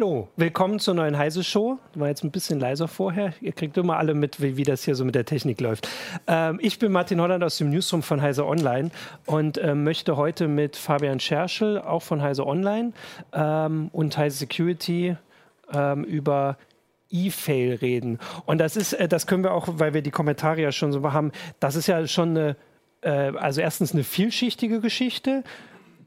Hallo, willkommen zur neuen Heise Show. War jetzt ein bisschen leiser vorher. Ihr kriegt immer alle mit, wie, wie das hier so mit der Technik läuft. Ähm, ich bin Martin Holland aus dem Newsroom von Heise Online und ähm, möchte heute mit Fabian Scherschel, auch von Heise Online ähm, und Heise Security ähm, über E-Fail reden. Und das ist, äh, das können wir auch, weil wir die Kommentare ja schon so haben, das ist ja schon eine, äh, also erstens eine vielschichtige Geschichte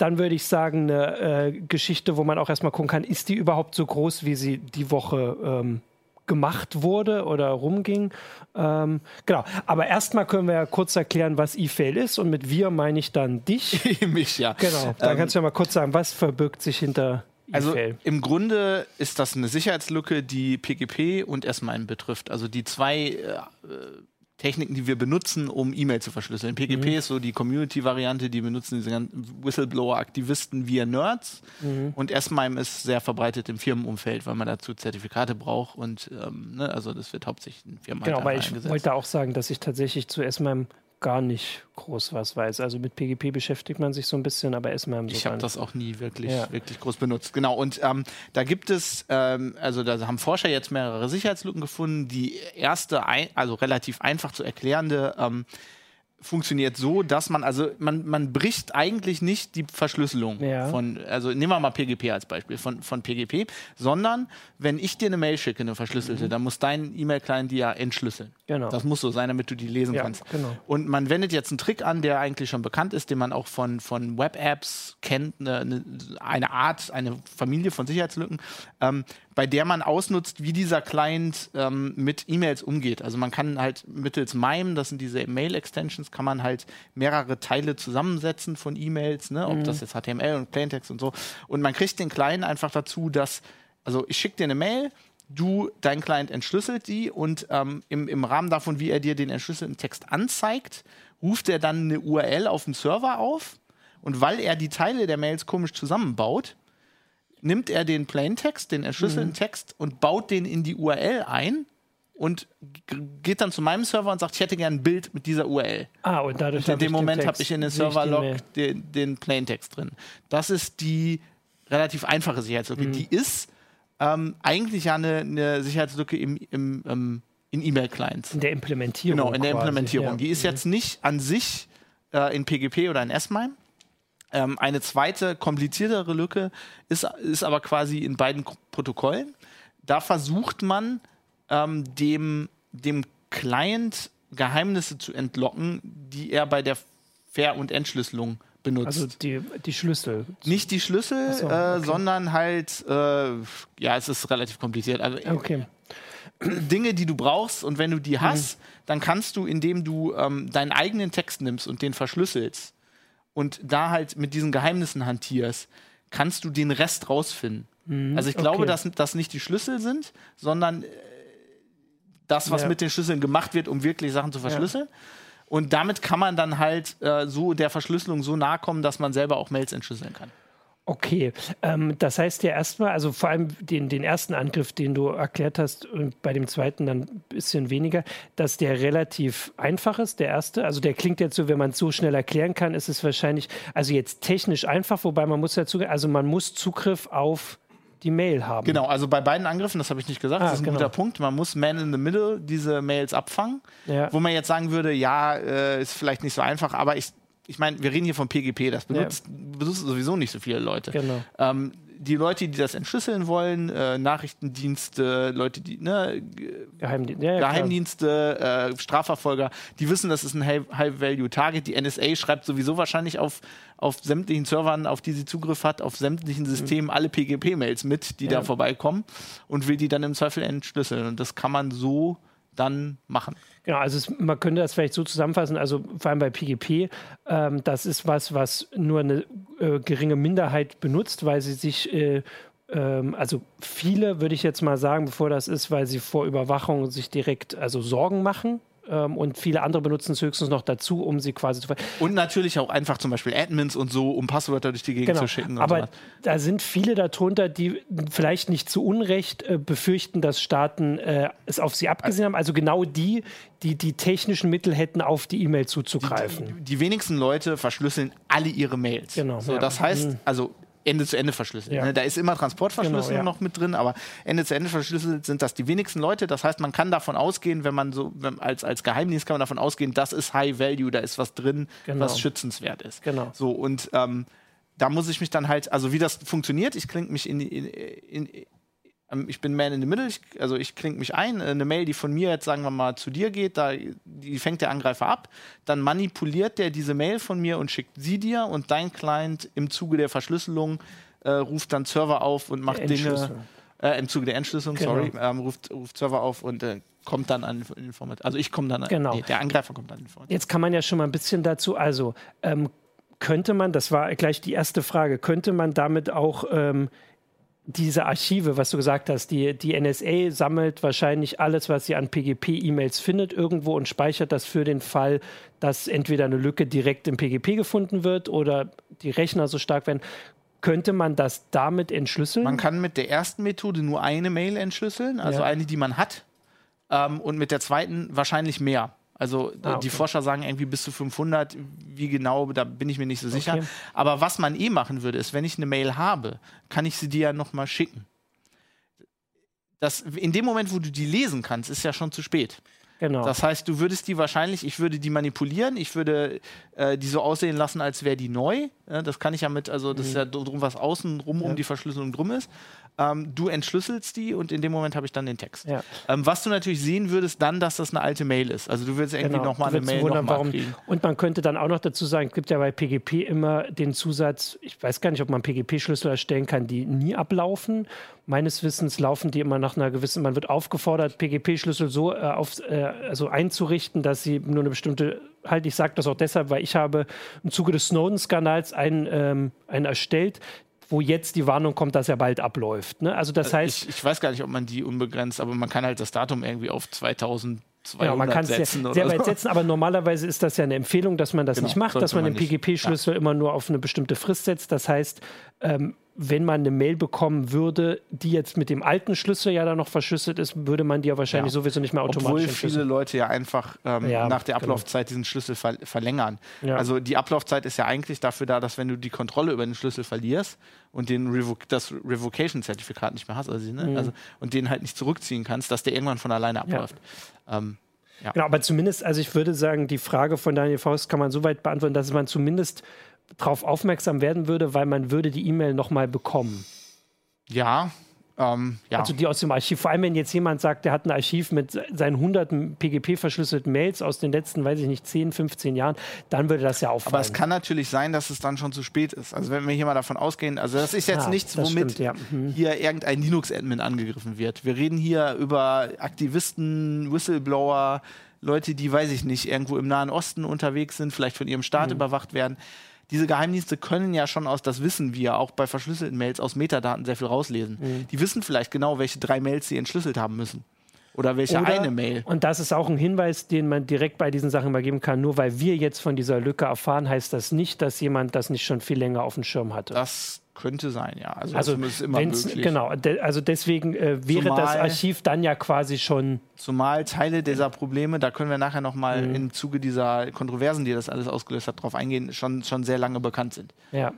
dann würde ich sagen, eine äh, Geschichte, wo man auch erstmal gucken kann, ist die überhaupt so groß, wie sie die Woche ähm, gemacht wurde oder rumging. Ähm, genau. Aber erstmal können wir ja kurz erklären, was E-Fail ist. Und mit wir meine ich dann dich. Mich, ja. Genau. Dann ähm, kannst du ja mal kurz sagen, was verbirgt sich hinter also im Grunde ist das eine Sicherheitslücke, die PGP und S-MIME betrifft. Also die zwei äh, Techniken, die wir benutzen, um E-Mail zu verschlüsseln. PGP mhm. ist so die Community-Variante, die benutzen diese ganzen Whistleblower-Aktivisten via Nerds. Mhm. Und S-MIME ist sehr verbreitet im Firmenumfeld, weil man dazu Zertifikate braucht. Und ähm, ne, also das wird hauptsächlich in Firmen Genau, weil ich wollte auch sagen, dass ich tatsächlich zu S-MIME gar nicht groß was weiß. Also mit PGP beschäftigt man sich so ein bisschen, aber erstmal so. Ich habe das auch nie wirklich, ja. wirklich groß benutzt. Genau, und ähm, da gibt es, ähm, also da haben Forscher jetzt mehrere Sicherheitslücken gefunden. Die erste, ein, also relativ einfach zu erklärende, ähm, funktioniert so, dass man, also man, man bricht eigentlich nicht die Verschlüsselung ja. von, also nehmen wir mal PGP als Beispiel von, von PGP, sondern wenn ich dir eine Mail schicke, eine verschlüsselte, mhm. dann muss dein E-Mail-Client die ja entschlüsseln. Genau. Das muss so sein, damit du die lesen ja, kannst. Genau. Und man wendet jetzt einen Trick an, der eigentlich schon bekannt ist, den man auch von, von Web-Apps kennt, eine, eine Art, eine Familie von Sicherheitslücken. Ähm, bei der man ausnutzt, wie dieser Client ähm, mit E-Mails umgeht. Also man kann halt mittels MIME, das sind diese Mail-Extensions, kann man halt mehrere Teile zusammensetzen von E-Mails, ne? ob mhm. das jetzt HTML und Plaintext und so. Und man kriegt den Client einfach dazu, dass, also ich schicke dir eine Mail, du, dein Client entschlüsselt die und ähm, im, im Rahmen davon, wie er dir den entschlüsselten Text anzeigt, ruft er dann eine URL auf dem Server auf. Und weil er die Teile der Mails komisch zusammenbaut, nimmt er den Plaintext, den entschlüsselten mhm. Text und baut den in die URL ein und geht dann zu meinem Server und sagt, ich hätte gerne ein Bild mit dieser URL. Ah, und dadurch und in dem Moment habe ich in den Server-Log den, den Plaintext drin. Das ist die relativ einfache Sicherheitslücke. Mhm. Die ist ähm, eigentlich ja eine, eine Sicherheitslücke im, im, ähm, in E-Mail-Clients. In der Implementierung. Genau, in der quasi, Implementierung. Ja. Die ist mhm. jetzt nicht an sich äh, in PGP oder in S-MIME, ähm, eine zweite, kompliziertere Lücke ist, ist aber quasi in beiden Protokollen. Da versucht man, ähm, dem, dem Client Geheimnisse zu entlocken, die er bei der Ver- und Entschlüsselung benutzt. Also die, die Schlüssel. Nicht die Schlüssel, so, äh, okay. sondern halt, äh, ja, es ist relativ kompliziert. Also, okay. Dinge, die du brauchst und wenn du die mhm. hast, mhm. dann kannst du, indem du ähm, deinen eigenen Text nimmst und den verschlüsselst, und da halt mit diesen Geheimnissen hantierst, kannst du den Rest rausfinden. Mhm, also ich glaube, okay. dass das nicht die Schlüssel sind, sondern äh, das, was ja. mit den Schlüsseln gemacht wird, um wirklich Sachen zu verschlüsseln. Ja. Und damit kann man dann halt äh, so der Verschlüsselung so nahe kommen, dass man selber auch Mails entschlüsseln kann. Okay, ähm, das heißt ja erstmal, also vor allem den, den ersten Angriff, den du erklärt hast, und bei dem zweiten dann ein bisschen weniger, dass der relativ einfach ist, der erste. Also der klingt jetzt so, wenn man es so schnell erklären kann, ist es wahrscheinlich, also jetzt technisch einfach, wobei man muss dazu, also man muss Zugriff auf die Mail haben. Genau, also bei beiden Angriffen, das habe ich nicht gesagt, ah, das ist ein genau. guter Punkt. Man muss Man in the Middle diese Mails abfangen, ja. wo man jetzt sagen würde, ja, äh, ist vielleicht nicht so einfach, aber ich ich meine, wir reden hier von PGP, das benutzt, ja. benutzt sowieso nicht so viele Leute. Genau. Ähm, die Leute, die das entschlüsseln wollen, äh, Nachrichtendienste, Leute, die, ne, Geheimdienste, ja, ja, Geheimdienste äh, Strafverfolger, die wissen, das ist ein High-Value-Target. Die NSA schreibt sowieso wahrscheinlich auf, auf sämtlichen Servern, auf die sie Zugriff hat, auf sämtlichen Systemen mhm. alle PGP-Mails mit, die ja. da vorbeikommen und will die dann im Zweifel entschlüsseln. Und das kann man so dann machen. Genau, also es, man könnte das vielleicht so zusammenfassen, also vor allem bei PGP, ähm, das ist was, was nur eine äh, geringe Minderheit benutzt, weil sie sich äh, ähm, also viele würde ich jetzt mal sagen, bevor das ist, weil sie vor Überwachung sich direkt also Sorgen machen ähm, und viele andere benutzen es höchstens noch dazu, um sie quasi zu ver Und natürlich auch einfach zum Beispiel Admins und so, um Passwörter durch die Gegend genau. zu schicken. Aber so da sind viele darunter, die vielleicht nicht zu Unrecht äh, befürchten, dass Staaten äh, es auf sie abgesehen haben. Also genau die, die die technischen Mittel hätten, auf die E-Mail zuzugreifen. Die, die, die, wenigsten Leute verschlüsseln alle ihre Mails. Genau. So, ja. Das heißt, mhm. also Ende zu Ende verschlüsselt. Ja. Ne? Da ist immer Transportverschlüsselung genau, ja. noch mit drin, aber Ende zu Ende verschlüsselt sind das die wenigsten Leute. Das heißt, man kann davon ausgehen, wenn man so wenn, als, als Geheimdienst kann man davon ausgehen, das ist High Value, da ist was drin, genau. was schützenswert ist. Genau. So und ähm, da muss ich mich dann halt, also wie das funktioniert, ich klinge mich in, in, in, ich bin Man in the Middle, ich, also ich klinge mich ein, äh, eine Mail, die von mir jetzt, sagen wir mal, zu dir geht, da, die fängt der Angreifer ab, dann manipuliert der diese Mail von mir und schickt sie dir und dein Client im Zuge der Verschlüsselung äh, ruft dann Server auf und macht Dinge, äh, im Zuge der Entschlüsselung, genau. sorry, ähm, ruft, ruft Server auf und äh, kommt dann an Informationen. Also ich komme dann, genau. Nee, der Angreifer kommt dann an Informationen. Jetzt kann man ja schon mal ein bisschen dazu, also ähm, könnte man, das war gleich die erste Frage, könnte man damit auch ähm, diese Archive, was du gesagt hast, die, die NSA sammelt wahrscheinlich alles, was sie an PGP-E-Mails findet, irgendwo und speichert das für den Fall, dass entweder eine Lücke direkt im PGP gefunden wird oder die Rechner so stark werden. Könnte man das damit entschlüsseln? Man kann mit der ersten Methode nur eine Mail entschlüsseln, also ja. eine, die man hat, ähm, und mit der zweiten wahrscheinlich mehr. Also ah, okay. die Forscher sagen irgendwie bis zu 500. Wie genau, da bin ich mir nicht so sicher. Okay. Aber was man eh machen würde, ist, wenn ich eine Mail habe, kann ich sie dir ja noch mal schicken. Das, in dem Moment, wo du die lesen kannst, ist ja schon zu spät. Genau. Das heißt, du würdest die wahrscheinlich, ich würde die manipulieren, ich würde äh, die so aussehen lassen, als wäre die neu. Ja, das kann ich ja mit, also das mhm. ist ja drum, was außen rum ja. um die Verschlüsselung drum ist. Ähm, du entschlüsselst die und in dem Moment habe ich dann den Text. Ja. Ähm, was du natürlich sehen würdest, dann, dass das eine alte Mail ist. Also du würdest irgendwie genau. nochmal eine Mail wundern, noch kriegen. Und man könnte dann auch noch dazu sagen, es gibt ja bei PGP immer den Zusatz, ich weiß gar nicht, ob man PGP-Schlüssel erstellen kann, die nie ablaufen. Meines Wissens laufen die immer nach einer gewissen, man wird aufgefordert, PGP-Schlüssel so äh, auf, äh, also einzurichten, dass sie nur eine bestimmte halt, ich sage das auch deshalb, weil ich habe im Zuge des Snowden-Skandals einen, ähm, einen erstellt, wo jetzt die Warnung kommt, dass er bald abläuft. Ne? Also das äh, heißt. Ich, ich, weiß gar nicht, ob man die unbegrenzt, aber man kann halt das Datum irgendwie auf 2000 200 ja, man kann es sehr, sehr weit setzen, aber normalerweise ist das ja eine Empfehlung, dass man das genau, nicht macht, dass man, man den PGP-Schlüssel ja. immer nur auf eine bestimmte Frist setzt. Das heißt, ähm, wenn man eine Mail bekommen würde, die jetzt mit dem alten Schlüssel ja dann noch verschlüsselt ist, würde man die ja wahrscheinlich ja. sowieso nicht mehr automatisch Obwohl viele Leute ja einfach ähm, ja, nach der genau. Ablaufzeit genau. diesen Schlüssel ver verlängern. Ja. Also die Ablaufzeit ist ja eigentlich dafür da, dass wenn du die Kontrolle über den Schlüssel verlierst und den Revo das Revocation-Zertifikat nicht mehr hast, also, ne? mhm. also, und den halt nicht zurückziehen kannst, dass der irgendwann von alleine abläuft. Ähm, ja. Genau, aber zumindest, also ich würde sagen, die Frage von Daniel Faust kann man so weit beantworten, dass man zumindest darauf aufmerksam werden würde, weil man würde die E-Mail nochmal bekommen. Ja, ähm, ja. Also die aus dem Archiv. Vor allem, wenn jetzt jemand sagt, der hat ein Archiv mit seinen hunderten PGP-verschlüsselten Mails aus den letzten, weiß ich nicht, 10, 15 Jahren, dann würde das ja auffallen. Aber es kann natürlich sein, dass es dann schon zu spät ist. Also wenn wir hier mal davon ausgehen, also das ist jetzt ja, nichts, womit stimmt, ja. mhm. hier irgendein Linux-Admin angegriffen wird. Wir reden hier über Aktivisten, Whistleblower, Leute, die, weiß ich nicht, irgendwo im Nahen Osten unterwegs sind, vielleicht von ihrem Staat mhm. überwacht werden diese Geheimdienste können ja schon aus, das wissen wir, auch bei verschlüsselten Mails aus Metadaten sehr viel rauslesen. Mhm. Die wissen vielleicht genau, welche drei Mails sie entschlüsselt haben müssen. Oder welche Oder, eine Mail. Und das ist auch ein Hinweis, den man direkt bei diesen Sachen mal geben kann. Nur weil wir jetzt von dieser Lücke erfahren, heißt das nicht, dass jemand das nicht schon viel länger auf dem Schirm hatte. Das könnte sein, ja. Also, also ist immer möglich. Genau, de, also deswegen äh, wäre zumal, das Archiv dann ja quasi schon. Zumal Teile dieser Probleme, da können wir nachher nochmal mhm. im Zuge dieser Kontroversen, die das alles ausgelöst hat, drauf eingehen, schon, schon sehr lange bekannt sind. Ja.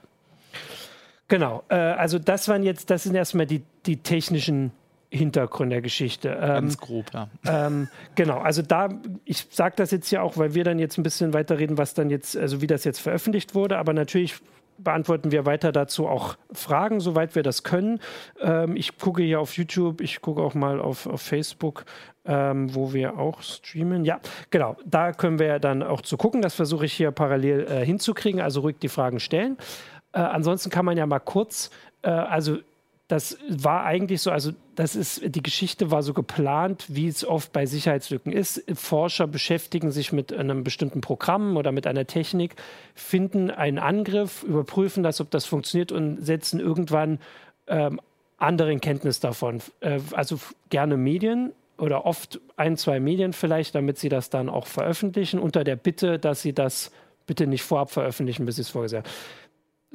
Genau, äh, also das waren jetzt, das sind erstmal die, die technischen Hintergründe der Geschichte. Ähm, Ganz grob, ja. Ähm, genau, also da, ich sage das jetzt ja auch, weil wir dann jetzt ein bisschen weiterreden, was dann jetzt, also wie das jetzt veröffentlicht wurde, aber natürlich beantworten wir weiter dazu auch Fragen, soweit wir das können. Ähm, ich gucke hier auf YouTube, ich gucke auch mal auf, auf Facebook, ähm, wo wir auch streamen. Ja, genau, da können wir dann auch zu gucken. Das versuche ich hier parallel äh, hinzukriegen, also ruhig die Fragen stellen. Äh, ansonsten kann man ja mal kurz, äh, also das war eigentlich so, also das ist, die Geschichte war so geplant, wie es oft bei Sicherheitslücken ist. Forscher beschäftigen sich mit einem bestimmten Programm oder mit einer Technik, finden einen Angriff, überprüfen das, ob das funktioniert und setzen irgendwann ähm, andere in Kenntnis davon. Äh, also gerne Medien oder oft ein, zwei Medien vielleicht, damit sie das dann auch veröffentlichen, unter der Bitte, dass sie das bitte nicht vorab veröffentlichen, bis sie es vorgesehen haben.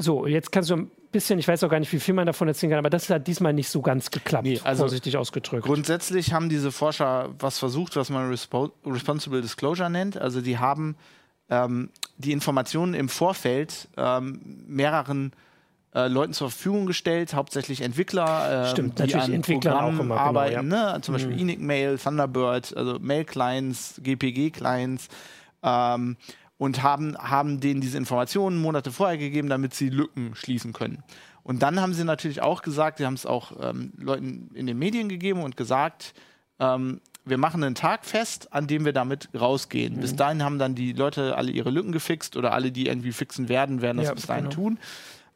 So, jetzt kannst du ein bisschen, ich weiß auch gar nicht, wie viel man davon erzählen kann, aber das hat diesmal nicht so ganz geklappt, nee, also vorsichtig ausgedrückt. Grundsätzlich haben diese Forscher was versucht, was man Respo Responsible Disclosure nennt. Also die haben ähm, die Informationen im Vorfeld ähm, mehreren äh, Leuten zur Verfügung gestellt, hauptsächlich Entwickler, äh, Stimmt, die an Programmen auch immer, arbeiten, genau, ja. ne? zum Beispiel mhm. Enigmail, Mail, Thunderbird, also Mail-Clients, GPG-Clients. Ähm, und haben, haben denen diese Informationen Monate vorher gegeben, damit sie Lücken schließen können. Und dann haben sie natürlich auch gesagt, sie haben es auch ähm, Leuten in den Medien gegeben und gesagt, ähm, wir machen einen Tag fest, an dem wir damit rausgehen. Mhm. Bis dahin haben dann die Leute alle ihre Lücken gefixt oder alle, die irgendwie fixen werden, werden das ja, bis dahin genau. tun.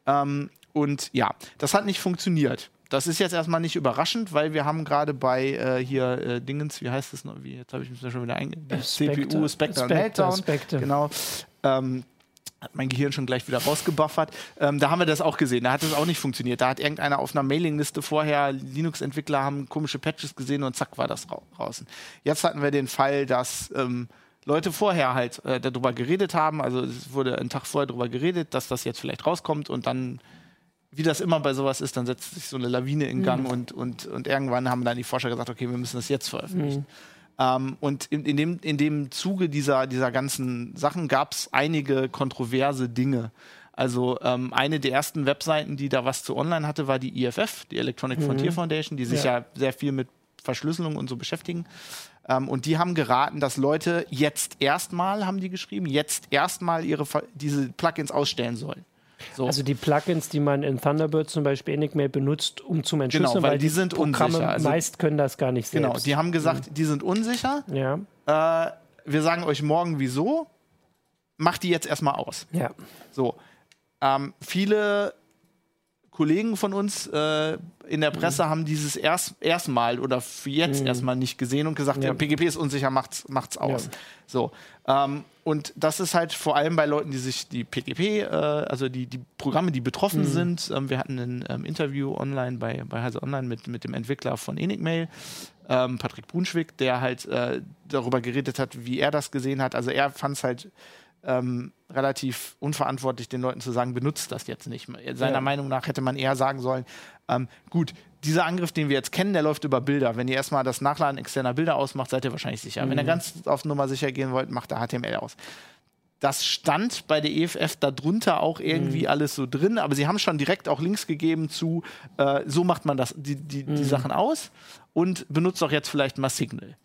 Ähm, und ja, das hat nicht funktioniert. Das ist jetzt erstmal nicht überraschend, weil wir haben gerade bei äh, hier äh, Dingens, wie heißt das noch? Wie, jetzt habe ich mich da schon wieder eingegangen. CPU, Spectre, Meltdown. Spectre. Genau. Ähm, hat mein Gehirn schon gleich wieder rausgebuffert. Ähm, da haben wir das auch gesehen. Da hat es auch nicht funktioniert. Da hat irgendeiner auf einer Mailingliste vorher, Linux-Entwickler haben komische Patches gesehen und zack war das draußen. Jetzt hatten wir den Fall, dass ähm, Leute vorher halt äh, darüber geredet haben. Also es wurde einen Tag vorher darüber geredet, dass das jetzt vielleicht rauskommt und dann wie das immer bei sowas ist, dann setzt sich so eine Lawine in Gang mhm. und, und, und irgendwann haben dann die Forscher gesagt, okay, wir müssen das jetzt veröffentlichen. Mhm. Ähm, und in, in, dem, in dem Zuge dieser, dieser ganzen Sachen gab es einige kontroverse Dinge. Also ähm, eine der ersten Webseiten, die da was zu online hatte, war die IFF, die Electronic mhm. Frontier Foundation, die sich ja. ja. sehr viel mit Verschlüsselung und so beschäftigen. Ähm, und die haben geraten, dass Leute jetzt erstmal, haben die geschrieben, jetzt erstmal ihre diese Plugins ausstellen sollen. So. Also die Plugins, die man in Thunderbird zum Beispiel Enigmail benutzt, um zum Entschlüsseln, genau, weil, weil die, die sind Programme unsicher. Also, meist können das gar nicht genau, selbst. Genau, die haben gesagt, mhm. die sind unsicher. Ja. Äh, wir sagen euch morgen wieso. Macht die jetzt erstmal aus. Ja. So. Ähm, viele Kollegen von uns äh, in der Presse mhm. haben dieses erst erstmal oder für jetzt mhm. erstmal nicht gesehen und gesagt, ja. ja. PGP ist unsicher, macht's, macht's aus. Ja. So. Ähm, und das ist halt vor allem bei Leuten, die sich die PGP, äh, also die, die Programme, die betroffen mhm. sind. Ähm, wir hatten ein ähm, Interview online bei, bei Heise Online mit, mit dem Entwickler von Enigmail, ähm, Patrick Brunschwick, der halt äh, darüber geredet hat, wie er das gesehen hat. Also er fand es halt ähm, relativ unverantwortlich, den Leuten zu sagen, benutzt das jetzt nicht. Seiner ja. Meinung nach hätte man eher sagen sollen, ähm, gut, dieser Angriff, den wir jetzt kennen, der läuft über Bilder. Wenn ihr erstmal das Nachladen externer Bilder ausmacht, seid ihr wahrscheinlich sicher. Mhm. Wenn ihr mhm. ganz auf Nummer sicher gehen wollt, macht da HTML aus. Das stand bei der EFF darunter auch irgendwie mhm. alles so drin, aber sie haben schon direkt auch Links gegeben zu, äh, so macht man das, die, die, mhm. die Sachen aus und benutzt auch jetzt vielleicht mal Signal.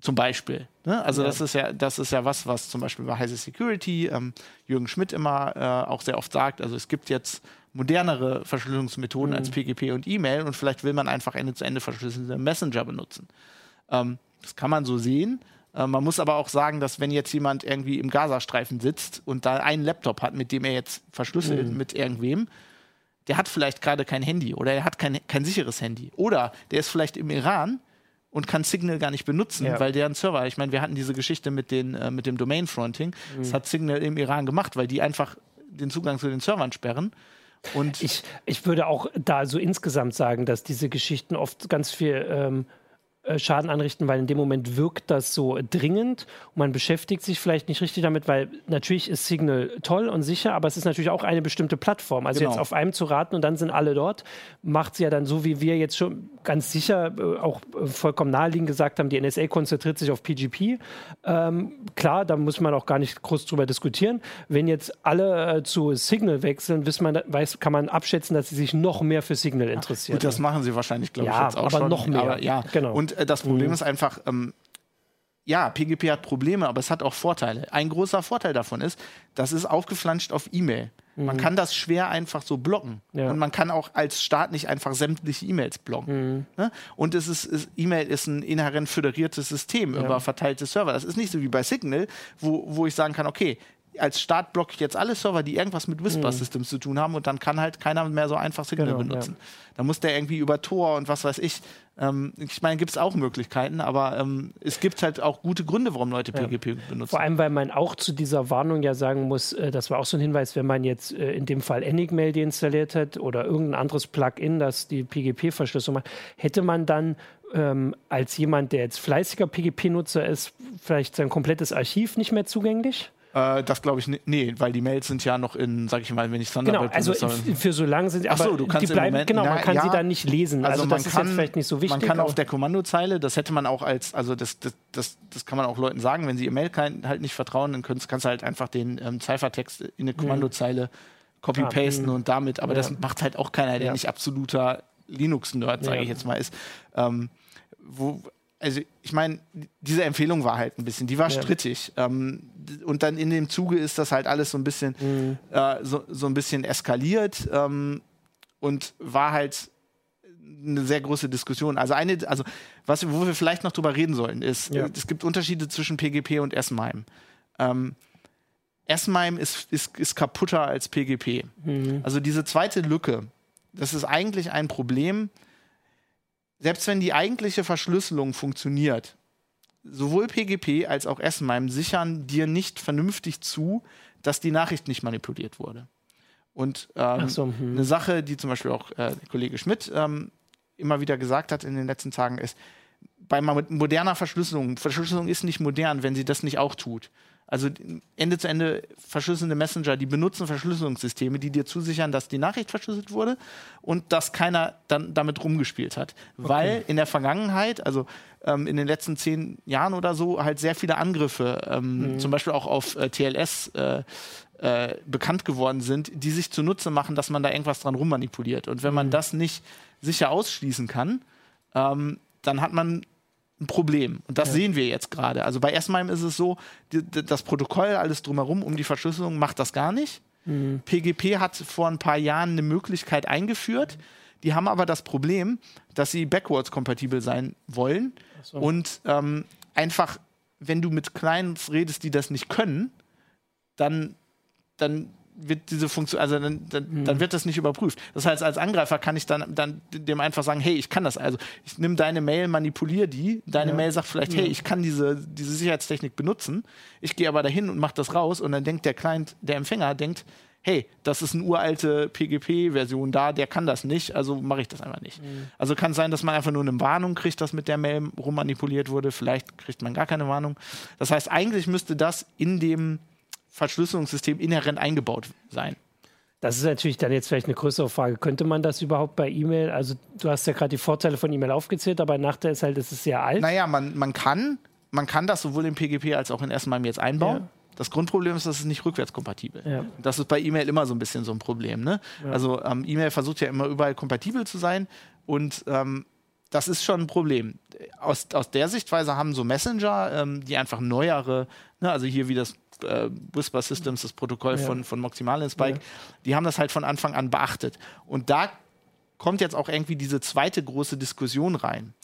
Zum Beispiel. Ne? Also ja. das ist ja, das ist ja was, was zum Beispiel bei Heise Security ähm, Jürgen Schmidt immer äh, auch sehr oft sagt. Also es gibt jetzt modernere Verschlüsselungsmethoden mhm. als PGP und E-Mail und vielleicht will man einfach Ende-zu-Ende verschlüsselte Messenger benutzen. Ähm, das kann man so sehen. Äh, man muss aber auch sagen, dass wenn jetzt jemand irgendwie im Gazastreifen sitzt und da einen Laptop hat, mit dem er jetzt verschlüsselt mhm. mit irgendwem, der hat vielleicht gerade kein Handy oder er hat kein, kein sicheres Handy. Oder der ist vielleicht im Iran und kann Signal gar nicht benutzen, ja. weil deren Server, ich meine, wir hatten diese Geschichte mit, den, äh, mit dem Domain Fronting, mhm. das hat Signal im Iran gemacht, weil die einfach den Zugang zu den Servern sperren. Und ich, ich würde auch da so insgesamt sagen, dass diese Geschichten oft ganz viel ähm, äh, Schaden anrichten, weil in dem Moment wirkt das so dringend und man beschäftigt sich vielleicht nicht richtig damit, weil natürlich ist Signal toll und sicher, aber es ist natürlich auch eine bestimmte Plattform. Also genau. jetzt auf einem zu raten und dann sind alle dort, macht es ja dann so, wie wir jetzt schon ganz sicher äh, auch äh, vollkommen naheliegend gesagt haben, die NSA konzentriert sich auf PGP. Ähm, klar, da muss man auch gar nicht groß drüber diskutieren. Wenn jetzt alle äh, zu Signal wechseln, man, weiß, kann man abschätzen, dass sie sich noch mehr für Signal interessieren. Gut, das machen sie wahrscheinlich, glaube ja, ich, jetzt auch aber schon. noch mehr. Aber, ja, genau. Und äh, das Problem mhm. ist einfach, ähm, ja, PGP hat Probleme, aber es hat auch Vorteile. Ein großer Vorteil davon ist, das ist aufgeflanscht auf E-Mail. Mhm. Man kann das schwer einfach so blocken. Ja. Und man kann auch als Staat nicht einfach sämtliche E-Mails blocken. Mhm. Ne? Und es ist, ist E-Mail ist ein inhärent föderiertes System ja. über verteilte Server. Das ist nicht so wie bei Signal, wo, wo ich sagen kann, okay, als Start blocke ich jetzt alle Server, die irgendwas mit Whisper Systems mhm. zu tun haben und dann kann halt keiner mehr so einfach Signal genau, benutzen. Ja. Da muss der irgendwie über Tor und was weiß ich. Ähm, ich meine, gibt es auch Möglichkeiten, aber ähm, es gibt halt auch gute Gründe, warum Leute PGP ja. benutzen. Vor allem, weil man auch zu dieser Warnung ja sagen muss, äh, das war auch so ein Hinweis, wenn man jetzt äh, in dem Fall Enigmail deinstalliert hat oder irgendein anderes Plugin, das die PGP-Verschlüsselung macht, hätte man dann ähm, als jemand, der jetzt fleißiger PGP-Nutzer ist, vielleicht sein komplettes Archiv nicht mehr zugänglich? Äh, das glaube ich nicht. Nee, weil die Mails sind ja noch in, sag ich mal, wenn ich Thunderbird Genau, also für so lange sind sie, aber du kannst die bleiben, Moment, genau, man kann ja, sie dann nicht lesen. Also, also das ist kann, jetzt vielleicht nicht so wichtig. Man kann auf der Kommandozeile, das hätte man auch als, also das, das, das, das kann man auch Leuten sagen, wenn sie ihr Mail halt nicht vertrauen, dann kannst, kannst du halt einfach den ähm, Cyphertext in eine mhm. Kommandozeile copy-pasten ah, und damit, aber ja. das macht halt auch keiner, der ja. nicht absoluter Linux-Nerd, sage ich jetzt mal, ist. Ähm, wo, also ich meine, diese Empfehlung war halt ein bisschen, die war ja. strittig. Ähm, und dann in dem Zuge ist das halt alles so ein bisschen, mhm. äh, so, so ein bisschen eskaliert ähm, und war halt eine sehr große Diskussion. Also eine, also was, wo wir vielleicht noch drüber reden sollen, ist, ja. es gibt Unterschiede zwischen PGP und S-MIME. Ähm, S-MIME ist, ist, ist kaputter als PGP. Mhm. Also diese zweite Lücke, das ist eigentlich ein Problem, selbst wenn die eigentliche Verschlüsselung funktioniert, sowohl PGP als auch S-MIME sichern dir nicht vernünftig zu, dass die Nachricht nicht manipuliert wurde. Und ähm, so, hm. eine Sache, die zum Beispiel auch äh, der Kollege Schmidt ähm, immer wieder gesagt hat in den letzten Tagen, ist, bei moderner Verschlüsselung, Verschlüsselung ist nicht modern, wenn sie das nicht auch tut. Also Ende zu Ende verschlüsselnde Messenger, die benutzen Verschlüsselungssysteme, die dir zusichern, dass die Nachricht verschlüsselt wurde und dass keiner dann damit rumgespielt hat. Okay. Weil in der Vergangenheit, also ähm, in den letzten zehn Jahren oder so, halt sehr viele Angriffe, ähm, mhm. zum Beispiel auch auf äh, TLS, äh, äh, bekannt geworden sind, die sich zunutze machen, dass man da irgendwas dran rummanipuliert. Und wenn man mhm. das nicht sicher ausschließen kann, ähm, dann hat man ein Problem. Und das ja. sehen wir jetzt gerade. Also bei S-MIME ist es so, die, das Protokoll, alles drumherum um die Verschlüsselung macht das gar nicht. Mhm. PGP hat vor ein paar Jahren eine Möglichkeit eingeführt. Die haben aber das Problem, dass sie backwards kompatibel sein wollen. So. Und ähm, einfach, wenn du mit Clients redest, die das nicht können, dann, dann wird diese Funktion, also dann, dann, mhm. dann, wird das nicht überprüft. Das heißt, als Angreifer kann ich dann, dann dem einfach sagen, hey, ich kann das. Also ich nehme deine Mail, manipuliere die. Deine ja. Mail sagt vielleicht, hey, ich kann diese, diese Sicherheitstechnik benutzen. Ich gehe aber dahin und mache das raus und dann denkt der Client, der Empfänger denkt, hey, das ist eine uralte PGP-Version da, der kann das nicht, also mache ich das einfach nicht. Mhm. Also kann es sein, dass man einfach nur eine Warnung kriegt, dass mit der Mail rummanipuliert wurde. Vielleicht kriegt man gar keine Warnung. Das heißt, eigentlich müsste das in dem Verschlüsselungssystem inhärent eingebaut sein. Das ist natürlich dann jetzt vielleicht eine größere Frage. Könnte man das überhaupt bei E-Mail? Also, du hast ja gerade die Vorteile von E-Mail aufgezählt, aber ein Nachteil ist halt, es ist sehr alt. Naja, man, man, kann, man kann das sowohl in PGP als auch in SMIME jetzt einbauen. Ja. Das Grundproblem ist, dass es nicht rückwärtskompatibel. Ja. Das ist bei E-Mail immer so ein bisschen so ein Problem. Ne? Ja. Also ähm, E-Mail versucht ja immer überall kompatibel zu sein und ähm, das ist schon ein Problem. Aus, aus der Sichtweise haben so Messenger, ähm, die einfach neuere, ne, also hier wie das äh, Whisper Systems, das Protokoll ja. von, von Maximal Spike, ja. die haben das halt von Anfang an beachtet. Und da kommt jetzt auch irgendwie diese zweite große Diskussion rein.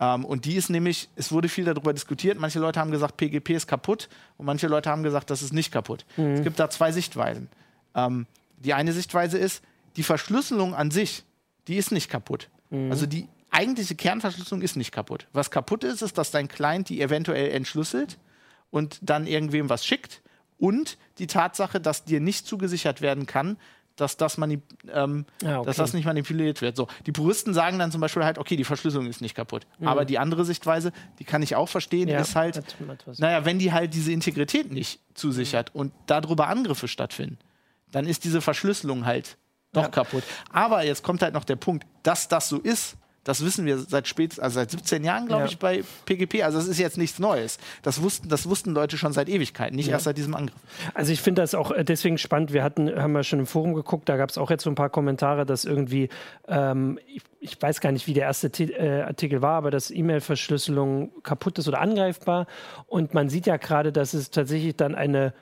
Ähm, und die ist nämlich, es wurde viel darüber diskutiert. Manche Leute haben gesagt, PGP ist kaputt und manche Leute haben gesagt, das ist nicht kaputt. Mhm. Es gibt da zwei Sichtweisen. Ähm, die eine Sichtweise ist, die Verschlüsselung an sich, die ist nicht kaputt. Mhm. Also die eigentliche Kernverschlüsselung ist nicht kaputt. Was kaputt ist, ist, dass dein Client die eventuell entschlüsselt und dann irgendwem was schickt. Und die Tatsache, dass dir nicht zugesichert werden kann, dass das, ähm, ah, okay. dass das nicht manipuliert wird. So, die Puristen sagen dann zum Beispiel halt, okay, die Verschlüsselung ist nicht kaputt. Mhm. Aber die andere Sichtweise, die kann ich auch verstehen, ja, ist halt, naja, wenn die halt diese Integrität nicht zusichert mhm. und darüber Angriffe stattfinden, dann ist diese Verschlüsselung halt doch ja. kaputt. Aber jetzt kommt halt noch der Punkt, dass das so ist, das wissen wir seit spät, also seit 17 Jahren, glaube ja. ich, bei PGP. Also das ist jetzt nichts Neues. Das wussten, das wussten Leute schon seit Ewigkeiten, nicht ja. erst seit diesem Angriff. Also ich finde das auch äh, deswegen spannend. Wir hatten, haben ja schon im Forum geguckt, da gab es auch jetzt so ein paar Kommentare, dass irgendwie, ähm, ich, ich, weiß gar nicht, wie der erste T äh, Artikel war, aber dass E-Mail-Verschlüsselung kaputt ist oder angreifbar. Und man sieht ja gerade, dass es tatsächlich dann eine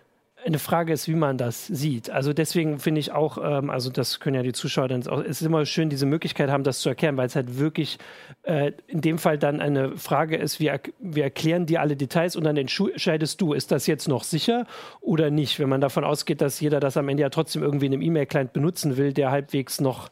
eine Frage ist, wie man das sieht. Also deswegen finde ich auch, ähm, also das können ja die Zuschauer dann auch, es ist immer schön, diese Möglichkeit haben, das zu erklären, weil es halt wirklich äh, in dem Fall dann eine Frage ist, wir, wir erklären dir alle Details und dann entscheidest du, ist das jetzt noch sicher oder nicht, wenn man davon ausgeht, dass jeder das am Ende ja trotzdem irgendwie in einem E-Mail-Client benutzen will, der halbwegs noch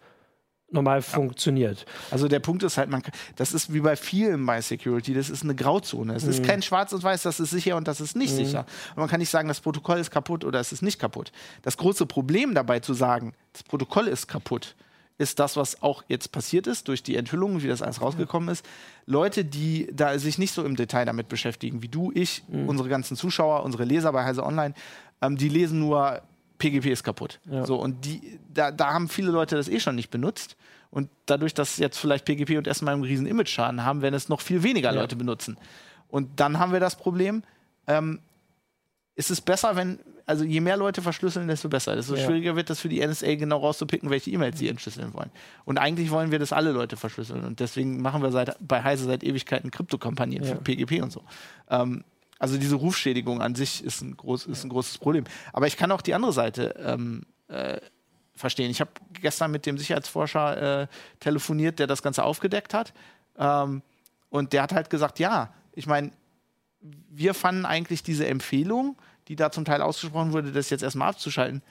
normal ja. funktioniert. Also der Punkt ist halt, man, das ist wie bei vielen bei Security, das ist eine Grauzone. Es mhm. ist kein Schwarz und Weiß, das ist sicher und das ist nicht mhm. sicher. Und man kann nicht sagen, das Protokoll ist kaputt oder es ist nicht kaputt. Das große Problem dabei zu sagen, das Protokoll ist kaputt, ist das, was auch jetzt passiert ist durch die Enthüllungen, wie das alles rausgekommen ist. Leute, die da sich nicht so im Detail damit beschäftigen, wie du, ich, mhm. unsere ganzen Zuschauer, unsere Leser bei Heise Online, ähm, die lesen nur PGP ist kaputt. Ja. So, und die, da, da haben viele Leute das eh schon nicht benutzt. Und dadurch, dass jetzt vielleicht PGP und erstmal einen riesen Image-Schaden haben, werden es noch viel weniger ja. Leute benutzen. Und dann haben wir das Problem, ähm, ist es besser, wenn, also je mehr Leute verschlüsseln, desto besser. Desto ja. schwieriger wird das für die NSA genau rauszupicken, welche E-Mails sie entschlüsseln wollen. Und eigentlich wollen wir, dass alle Leute verschlüsseln. Und deswegen machen wir seit, bei Heise seit Ewigkeiten Krypto-Kampagnen ja. für PGP und so. Ähm, also diese Rufschädigung an sich ist ein, groß, ist ein großes Problem. Aber ich kann auch die andere Seite ähm, äh, verstehen. Ich habe gestern mit dem Sicherheitsforscher äh, telefoniert, der das Ganze aufgedeckt hat. Ähm, und der hat halt gesagt, ja, ich meine, wir fanden eigentlich diese Empfehlung, die da zum Teil ausgesprochen wurde, das jetzt erstmal abzuschalten,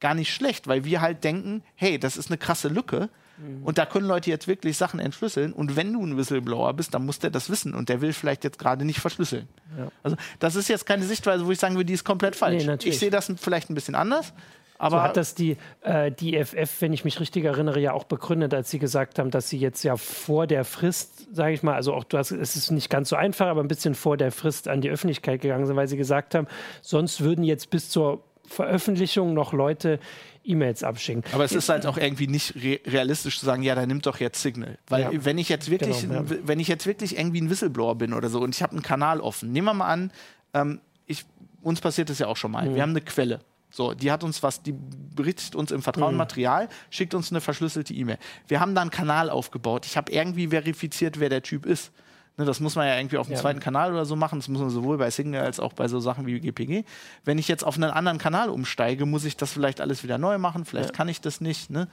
gar nicht schlecht, weil wir halt denken, hey, das ist eine krasse Lücke. Mhm. Und da können Leute jetzt wirklich Sachen entschlüsseln. Und wenn du ein Whistleblower bist, dann muss der das wissen. Und der will vielleicht jetzt gerade nicht verschlüsseln. Ja. Also, das ist jetzt keine Sichtweise, wo ich sagen würde, die ist komplett falsch. Nee, ich sehe das vielleicht ein bisschen anders. Aber so hat das die, äh, die FF, wenn ich mich richtig erinnere, ja auch begründet, als sie gesagt haben, dass sie jetzt ja vor der Frist, sage ich mal, also auch du hast, es ist nicht ganz so einfach, aber ein bisschen vor der Frist an die Öffentlichkeit gegangen sind, weil sie gesagt haben, sonst würden jetzt bis zur Veröffentlichung noch Leute E-Mails abschicken. Aber es ist halt auch irgendwie nicht re realistisch zu sagen, ja, dann nimmt doch jetzt Signal. Weil ja. wenn ich jetzt wirklich, genau, ja. wenn ich jetzt wirklich irgendwie ein Whistleblower bin oder so und ich habe einen Kanal offen, nehmen wir mal an, ähm, ich, uns passiert das ja auch schon mal. Mhm. Wir haben eine Quelle. So, die hat uns was, die berichtet uns im Vertrauen mhm. Material, schickt uns eine verschlüsselte E-Mail. Wir haben da einen Kanal aufgebaut. Ich habe irgendwie verifiziert, wer der Typ ist. Ne, das muss man ja irgendwie auf dem ja. zweiten Kanal oder so machen. Das muss man sowohl bei Signal als auch bei so Sachen wie GPG. Wenn ich jetzt auf einen anderen Kanal umsteige, muss ich das vielleicht alles wieder neu machen. Vielleicht ja. kann ich das nicht. Ne?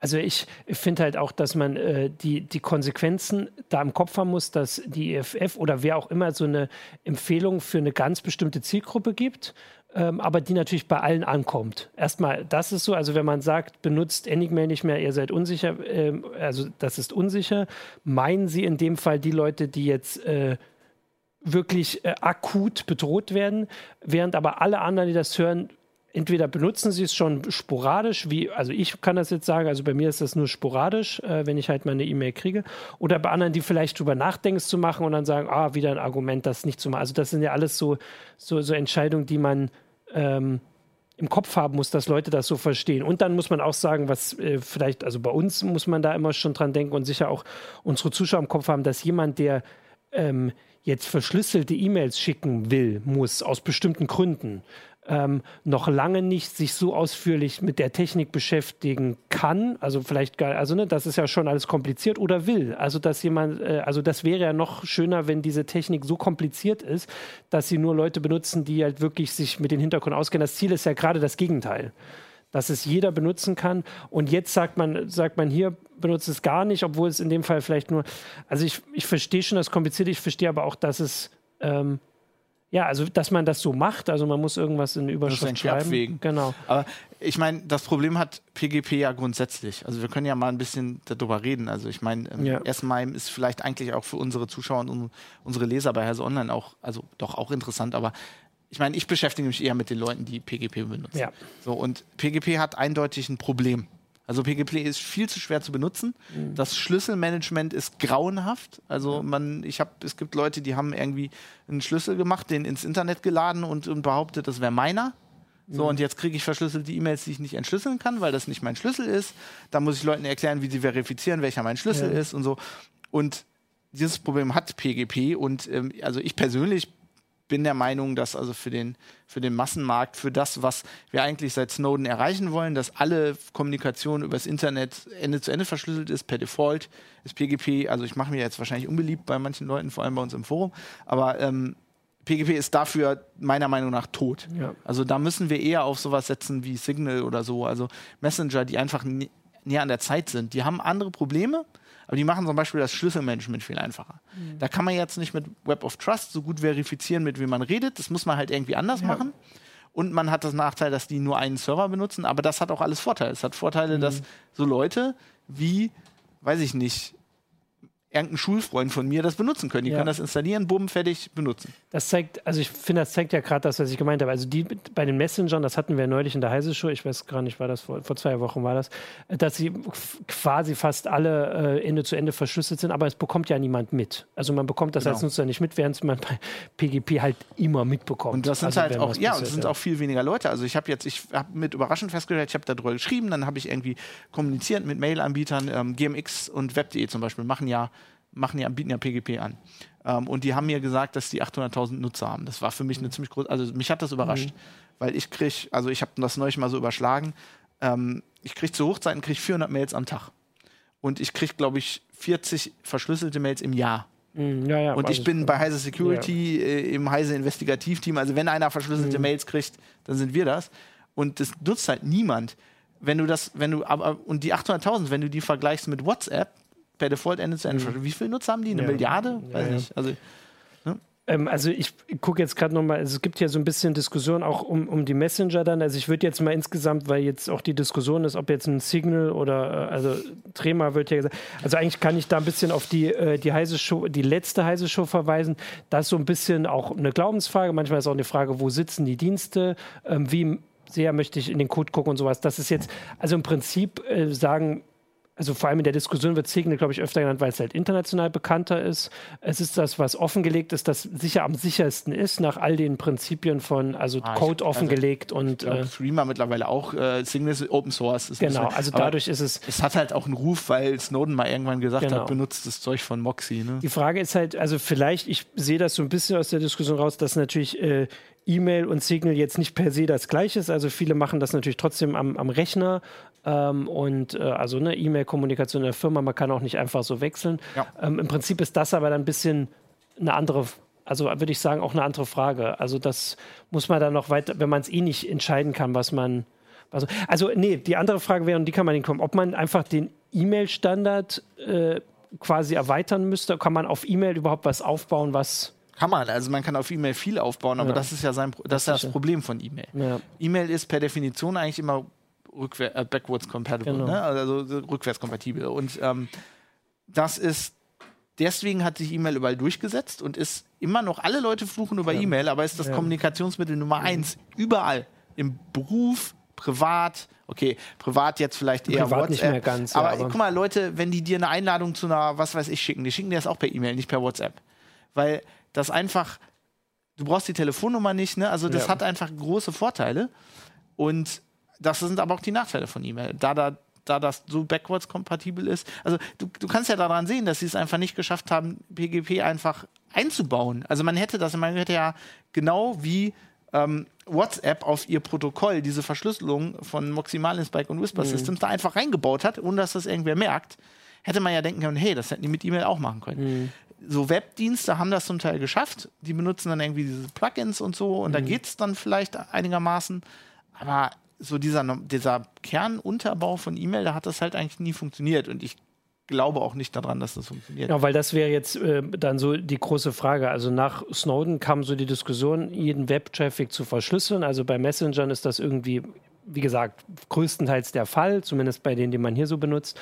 Also ich finde halt auch, dass man äh, die, die Konsequenzen da im Kopf haben muss, dass die EFF oder wer auch immer so eine Empfehlung für eine ganz bestimmte Zielgruppe gibt ähm, aber die natürlich bei allen ankommt. Erstmal, das ist so, also wenn man sagt, benutzt Enigmail nicht mehr, ihr seid unsicher, ähm, also das ist unsicher, meinen Sie in dem Fall die Leute, die jetzt äh, wirklich äh, akut bedroht werden, während aber alle anderen, die das hören, entweder benutzen sie es schon sporadisch, wie, also ich kann das jetzt sagen, also bei mir ist das nur sporadisch, äh, wenn ich halt meine E-Mail kriege, oder bei anderen, die vielleicht drüber nachdenken, es zu machen und dann sagen, ah, wieder ein Argument, das nicht zu machen. Also das sind ja alles so, so, so Entscheidungen, die man ähm, im Kopf haben muss, dass Leute das so verstehen. Und dann muss man auch sagen, was äh, vielleicht, also bei uns muss man da immer schon dran denken und sicher auch unsere Zuschauer im Kopf haben, dass jemand, der ähm, jetzt verschlüsselte E-Mails schicken will, muss, aus bestimmten Gründen, ähm, noch lange nicht sich so ausführlich mit der Technik beschäftigen kann, also vielleicht gar, also ne, das ist ja schon alles kompliziert oder will. Also dass jemand, äh, also das wäre ja noch schöner, wenn diese Technik so kompliziert ist, dass sie nur Leute benutzen, die halt wirklich sich mit den Hintergründen auskennen. Das Ziel ist ja gerade das Gegenteil dass es jeder benutzen kann. Und jetzt sagt man, sagt man hier, benutzt es gar nicht, obwohl es in dem Fall vielleicht nur. Also ich, ich verstehe schon das Komplizierte, ich verstehe aber auch, dass es ähm, ja, also dass man das so macht, also man muss irgendwas in Überschrift schreiben. Abwägen. Genau. Aber ich meine, das Problem hat PGP ja grundsätzlich. Also wir können ja mal ein bisschen darüber reden. Also ich meine, ähm, ja. erstmal ist vielleicht eigentlich auch für unsere Zuschauer und unsere Leser bei Heise Online auch, also doch auch interessant, aber ich meine, ich beschäftige mich eher mit den Leuten, die PGP benutzen. Ja. So, und PGP hat eindeutig ein Problem. Also PGP ist viel zu schwer zu benutzen. Mhm. Das Schlüsselmanagement ist grauenhaft. Also man, ich habe, es gibt Leute, die haben irgendwie einen Schlüssel gemacht, den ins Internet geladen und, und behauptet, das wäre meiner. So, mhm. und jetzt kriege ich verschlüsselte E-Mails, die ich nicht entschlüsseln kann, weil das nicht mein Schlüssel ist. Da muss ich Leuten erklären, wie sie verifizieren, welcher mein Schlüssel ja. ist und so. Und dieses Problem hat PGP und ähm, also ich persönlich bin der Meinung, dass also für den, für den Massenmarkt, für das, was wir eigentlich seit Snowden erreichen wollen, dass alle Kommunikation übers Internet Ende zu Ende verschlüsselt ist, per Default ist PGP, also ich mache mir jetzt wahrscheinlich unbeliebt bei manchen Leuten, vor allem bei uns im Forum, aber ähm, PGP ist dafür meiner Meinung nach tot. Ja. Also da müssen wir eher auf sowas setzen wie Signal oder so, also Messenger, die einfach näher an der Zeit sind. Die haben andere Probleme, aber die machen zum Beispiel das Schlüsselmanagement viel einfacher. Mhm. Da kann man jetzt nicht mit Web of Trust so gut verifizieren, mit wem man redet. Das muss man halt irgendwie anders ja. machen. Und man hat das Nachteil, dass die nur einen Server benutzen, aber das hat auch alles Vorteile. Es hat Vorteile, mhm. dass so Leute wie, weiß ich nicht, irgendein Schulfreund von mir das benutzen können. Die ja. können das installieren, bumm, fertig, benutzen. Das zeigt, also ich finde, das zeigt ja gerade das, was ich gemeint habe. Also die bei den Messengern, das hatten wir neulich in der Heise Show, ich weiß gar nicht, war das vor, vor zwei Wochen war das, dass sie quasi fast alle äh, Ende zu Ende verschlüsselt sind, aber es bekommt ja niemand mit. Also man bekommt das genau. als Nutzer nicht mit, während man bei PGP halt immer mitbekommt. Und das sind also halt auch, ja, es sind ja. auch viel weniger Leute. Also ich habe jetzt, ich habe mit überraschend festgestellt, ich habe darüber geschrieben, dann habe ich irgendwie kommuniziert mit Mail-Anbietern, ähm, GMX und Web.de zum Beispiel machen ja machen ja, bieten ja PGP an. Ähm, und die haben mir gesagt, dass die 800.000 Nutzer haben. Das war für mich eine ziemlich große, also mich hat das überrascht, mhm. weil ich kriege, also ich habe das neulich mal so überschlagen, ähm, ich kriege zu Hochzeiten krieg 400 Mails am Tag. Und ich kriege, glaube ich, 40 verschlüsselte Mails im Jahr. Mhm, ja, ja, und ich bin bei Heise Security ja. äh, im Heise Investigativteam. Also wenn einer verschlüsselte mhm. Mails kriegt, dann sind wir das. Und das nutzt halt niemand. Wenn du das, wenn du, aber, und die 800.000, wenn du die vergleichst mit WhatsApp, per Default endet zu mhm. Wie viele Nutzer haben die? Eine Milliarde? Weiß nicht. Also ähm, also ich gucke jetzt gerade nochmal, also es gibt ja so ein bisschen Diskussion auch um, um die Messenger dann. Also ich würde jetzt mal insgesamt, weil jetzt auch die Diskussion ist, ob jetzt ein Signal oder äh, also Trema wird ja gesagt. Also eigentlich kann ich da ein bisschen auf die, äh, die heiße Show, die letzte heiße Show verweisen. Das ist so ein bisschen auch eine Glaubensfrage. Manchmal ist auch eine Frage, wo sitzen die Dienste? Ähm, wie sehr möchte ich in den Code gucken und sowas. Das ist jetzt, also im Prinzip äh, sagen also vor allem in der Diskussion wird Signal, glaube ich, öfter genannt, weil es halt international bekannter ist. Es ist das, was offengelegt ist, das sicher am sichersten ist, nach all den Prinzipien von, also ah, Code ich, also offengelegt also, und. Ich glaub, äh, Threema mittlerweile auch, äh, Signal ist Open Source. Ist genau, bisschen, also dadurch ist es. Es hat halt auch einen Ruf, weil Snowden mal irgendwann gesagt genau. hat, benutzt das Zeug von Moxie. Ne? Die Frage ist halt, also vielleicht, ich sehe das so ein bisschen aus der Diskussion raus, dass natürlich äh, E-Mail und Signal jetzt nicht per se das gleiche ist. Also viele machen das natürlich trotzdem am, am Rechner ähm, und äh, also eine E-Mail-Kommunikation in der Firma, man kann auch nicht einfach so wechseln. Ja. Ähm, Im Prinzip ist das aber dann ein bisschen eine andere, also würde ich sagen, auch eine andere Frage. Also das muss man dann noch weiter, wenn man es eh nicht entscheiden kann, was man. Also, also nee, die andere Frage wäre, und die kann man hinkommen, ob man einfach den E-Mail-Standard äh, quasi erweitern müsste. Kann man auf E-Mail überhaupt was aufbauen, was kann man, also man kann auf E-Mail viel aufbauen, aber ja. das ist ja sein, das, das ist das Problem von E-Mail. Ja. E-Mail ist per Definition eigentlich immer rückwär, äh, backwards compatible, genau. ne? also rückwärtskompatibel. Und ähm, das ist, deswegen hat sich E-Mail überall durchgesetzt und ist immer noch, alle Leute fluchen über ja. E-Mail, aber ist das ja. Kommunikationsmittel Nummer eins überall. Im Beruf, privat, okay, privat jetzt vielleicht eher privat WhatsApp. Nicht mehr ganz, aber, aber guck mal, Leute, wenn die dir eine Einladung zu einer, was weiß ich, schicken, die schicken dir das auch per E-Mail, nicht per WhatsApp. Weil das einfach, du brauchst die Telefonnummer nicht, ne? Also das ja. hat einfach große Vorteile. Und das sind aber auch die Nachteile von E-Mail. Da, da, da das so backwards kompatibel ist. Also du, du kannst ja daran sehen, dass sie es einfach nicht geschafft haben, PGP einfach einzubauen. Also man hätte das, man hätte ja genau wie ähm, WhatsApp auf ihr Protokoll diese Verschlüsselung von Maximal Spike und Whisper mhm. Systems da einfach reingebaut hat, ohne dass das irgendwer merkt, hätte man ja denken können, hey, das hätten die mit E-Mail auch machen können. Mhm. So Webdienste haben das zum Teil geschafft. Die benutzen dann irgendwie diese Plugins und so und mhm. da geht es dann vielleicht einigermaßen. Aber so dieser, dieser Kernunterbau von E-Mail, da hat das halt eigentlich nie funktioniert. Und ich glaube auch nicht daran, dass das funktioniert. Ja, weil das wäre jetzt äh, dann so die große Frage. Also nach Snowden kam so die Diskussion, jeden Web-Traffic zu verschlüsseln. Also bei Messengern ist das irgendwie, wie gesagt, größtenteils der Fall, zumindest bei denen, die man hier so benutzt.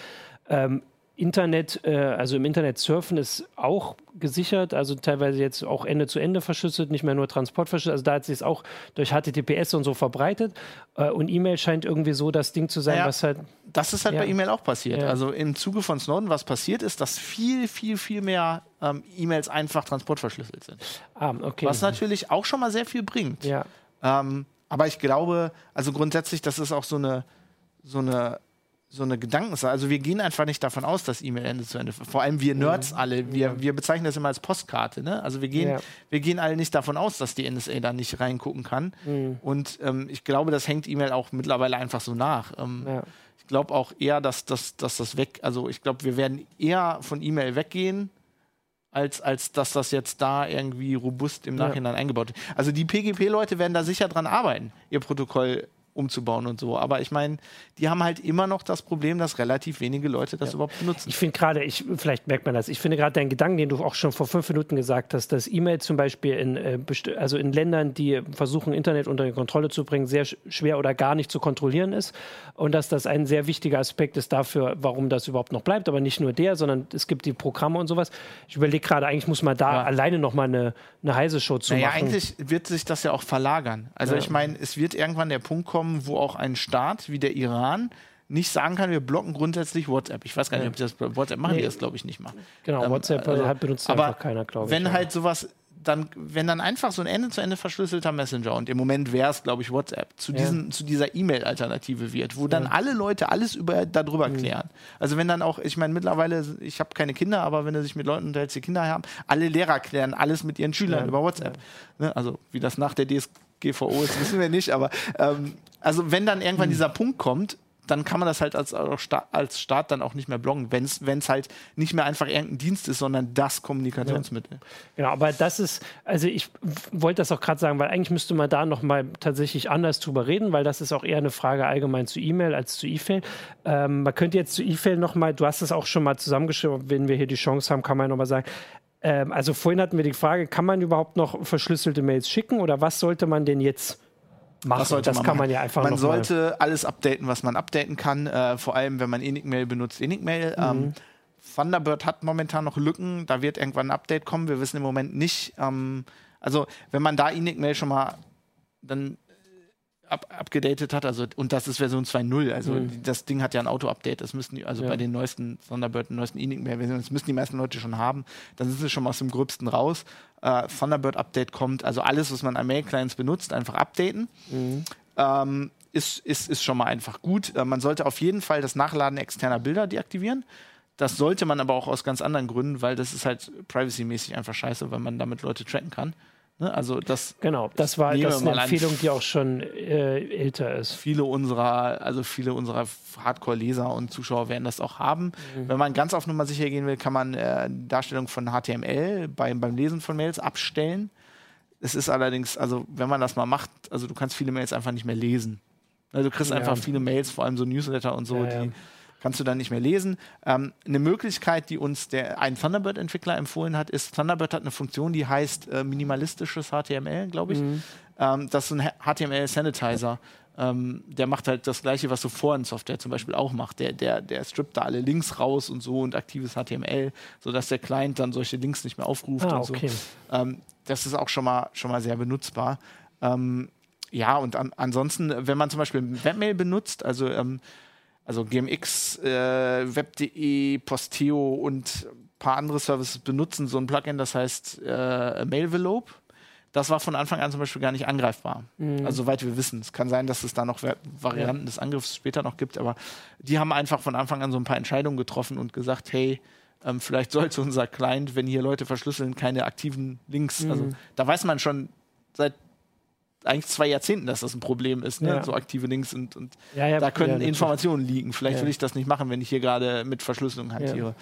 Ähm, Internet, äh, also im Internet surfen ist auch gesichert, also teilweise jetzt auch Ende zu Ende verschlüsselt, nicht mehr nur Transport verschlüsselt. Also da hat sich es auch durch HTTPS und so verbreitet. Äh, und E-Mail scheint irgendwie so das Ding zu sein, naja, was halt. Das ist halt ja. bei E-Mail auch passiert. Ja. Also im Zuge von Snowden, was passiert ist, dass viel, viel, viel mehr ähm, E-Mails einfach transportverschlüsselt sind. Ah, okay. Was natürlich auch schon mal sehr viel bringt. Ja. Ähm, aber ich glaube, also grundsätzlich, das ist auch so eine, so eine so eine Gedankensache. Also wir gehen einfach nicht davon aus, dass E-Mail Ende zu Ende. Vor allem wir Nerds alle, wir, wir bezeichnen das immer als Postkarte. Ne? Also wir gehen, ja. wir gehen alle nicht davon aus, dass die NSA da nicht reingucken kann. Mhm. Und ähm, ich glaube, das hängt E-Mail auch mittlerweile einfach so nach. Ähm, ja. Ich glaube auch eher, dass, dass, dass das weg, also ich glaube, wir werden eher von E-Mail weggehen, als, als dass das jetzt da irgendwie robust im Nachhinein eingebaut wird. Also die PGP-Leute werden da sicher dran arbeiten, ihr Protokoll umzubauen und so. Aber ich meine, die haben halt immer noch das Problem, dass relativ wenige Leute das ja. überhaupt benutzen. Ich finde gerade, ich, vielleicht merkt man das, ich finde gerade deinen Gedanken, den du auch schon vor fünf Minuten gesagt hast, dass E-Mail zum Beispiel in, äh, also in Ländern, die versuchen, Internet unter Kontrolle zu bringen, sehr schwer oder gar nicht zu kontrollieren ist. Und dass das ein sehr wichtiger Aspekt ist dafür, warum das überhaupt noch bleibt. Aber nicht nur der, sondern es gibt die Programme und sowas. Ich überlege gerade, eigentlich muss man da ja. alleine nochmal eine, eine heiße Show zu naja, machen. Ja, eigentlich wird sich das ja auch verlagern. Also ja. ich meine, es wird irgendwann der Punkt kommen, kommen, wo auch ein Staat wie der Iran nicht sagen kann, wir blocken grundsätzlich WhatsApp. Ich weiß gar nicht, ob die das WhatsApp machen, nee. die das glaube ich nicht mal. Genau, ähm, WhatsApp also, benutzt aber einfach keiner, glaube ich. Wenn ja. halt sowas dann, wenn dann einfach so ein Ende-zu-Ende verschlüsselter Messenger und im Moment wäre es, glaube ich, WhatsApp, zu, diesen, ja. zu dieser E-Mail-Alternative wird, wo dann ja. alle Leute alles über, darüber mhm. klären. Also wenn dann auch, ich meine, mittlerweile, ich habe keine Kinder, aber wenn du sich mit Leuten unterhältst, die Kinder haben, alle Lehrer klären alles mit ihren Schülern ja. über WhatsApp. Ne? Also wie das nach der DSGVO ist, wissen wir nicht, aber ähm, also wenn dann irgendwann mhm. dieser Punkt kommt, dann kann man das halt als, als Staat dann auch nicht mehr bloggen, wenn es halt nicht mehr einfach irgendein Dienst ist, sondern das Kommunikationsmittel. Ja. Genau, aber das ist, also ich wollte das auch gerade sagen, weil eigentlich müsste man da nochmal tatsächlich anders drüber reden, weil das ist auch eher eine Frage allgemein zu E-Mail als zu E-Fail. Ähm, man könnte jetzt zu E-Fail nochmal, du hast es auch schon mal zusammengeschrieben, wenn wir hier die Chance haben, kann man nochmal sagen, ähm, also vorhin hatten wir die Frage, kann man überhaupt noch verschlüsselte Mails schicken oder was sollte man denn jetzt machen. Das, das kann man ja einfach Man sollte alles updaten, was man updaten kann. Äh, vor allem, wenn man Enigmail benutzt. Enigmail. Mhm. Ähm, Thunderbird hat momentan noch Lücken. Da wird irgendwann ein Update kommen. Wir wissen im Moment nicht. Ähm, also, wenn man da Enigmail schon mal dann up, abgedatet hat, also und das ist Version 2.0, also mhm. das Ding hat ja ein Auto-Update, das müssten die, also ja. bei den neuesten Thunderbird, den neuesten Enigmail-Versionen, das müssen die meisten Leute schon haben, dann sind sie schon mal aus dem Gröbsten raus. Äh, Thunderbird-Update kommt, also alles, was man an Mail-Clients benutzt, einfach updaten. Mhm. Ähm, ist, ist, ist schon mal einfach gut. Äh, man sollte auf jeden Fall das Nachladen externer Bilder deaktivieren. Das sollte man aber auch aus ganz anderen Gründen, weil das ist halt privacy-mäßig einfach scheiße, weil man damit Leute tracken kann. Ne? Also das genau, das war das eine Empfehlung, die auch schon äh, älter ist. Viele unserer, also viele unserer Hardcore-Leser und Zuschauer werden das auch haben. Mhm. Wenn man ganz auf Nummer sicher gehen will, kann man äh, Darstellung von HTML beim, beim Lesen von Mails abstellen. Es ist allerdings, also wenn man das mal macht, also du kannst viele Mails einfach nicht mehr lesen. Also du kriegst ja. einfach viele Mails, vor allem so Newsletter und so, ja, die kannst du dann nicht mehr lesen. Ähm, eine Möglichkeit, die uns der, ein Thunderbird-Entwickler empfohlen hat, ist, Thunderbird hat eine Funktion, die heißt äh, minimalistisches HTML, glaube ich. Mhm. Ähm, das ist ein HTML-Sanitizer. Ähm, der macht halt das gleiche, was so Foren-Software zum Beispiel auch macht. Der, der, der strippt da alle Links raus und so und aktives HTML, sodass der Client dann solche Links nicht mehr aufruft ah, und okay. so. Ähm, das ist auch schon mal, schon mal sehr benutzbar. Ähm, ja, und an, ansonsten, wenn man zum Beispiel Webmail benutzt, also ähm, also GMX, äh, Web.de, Posteo und ein paar andere Services benutzen so ein Plugin, das heißt äh, Mailvelope. Das war von Anfang an zum Beispiel gar nicht angreifbar. Mhm. Also soweit wir wissen. Es kann sein, dass es da noch Varianten ja. des Angriffs später noch gibt, aber die haben einfach von Anfang an so ein paar Entscheidungen getroffen und gesagt, hey, ähm, vielleicht sollte unser Client, wenn hier Leute verschlüsseln, keine aktiven Links. Also mhm. Also da weiß man schon seit eigentlich zwei Jahrzehnten, dass das ein Problem ist, ne? Ja. so aktive Links und, und ja, da können Informationen liegen. Vielleicht will ich das nicht machen, wenn ich hier gerade mit Verschlüsselung hantiere.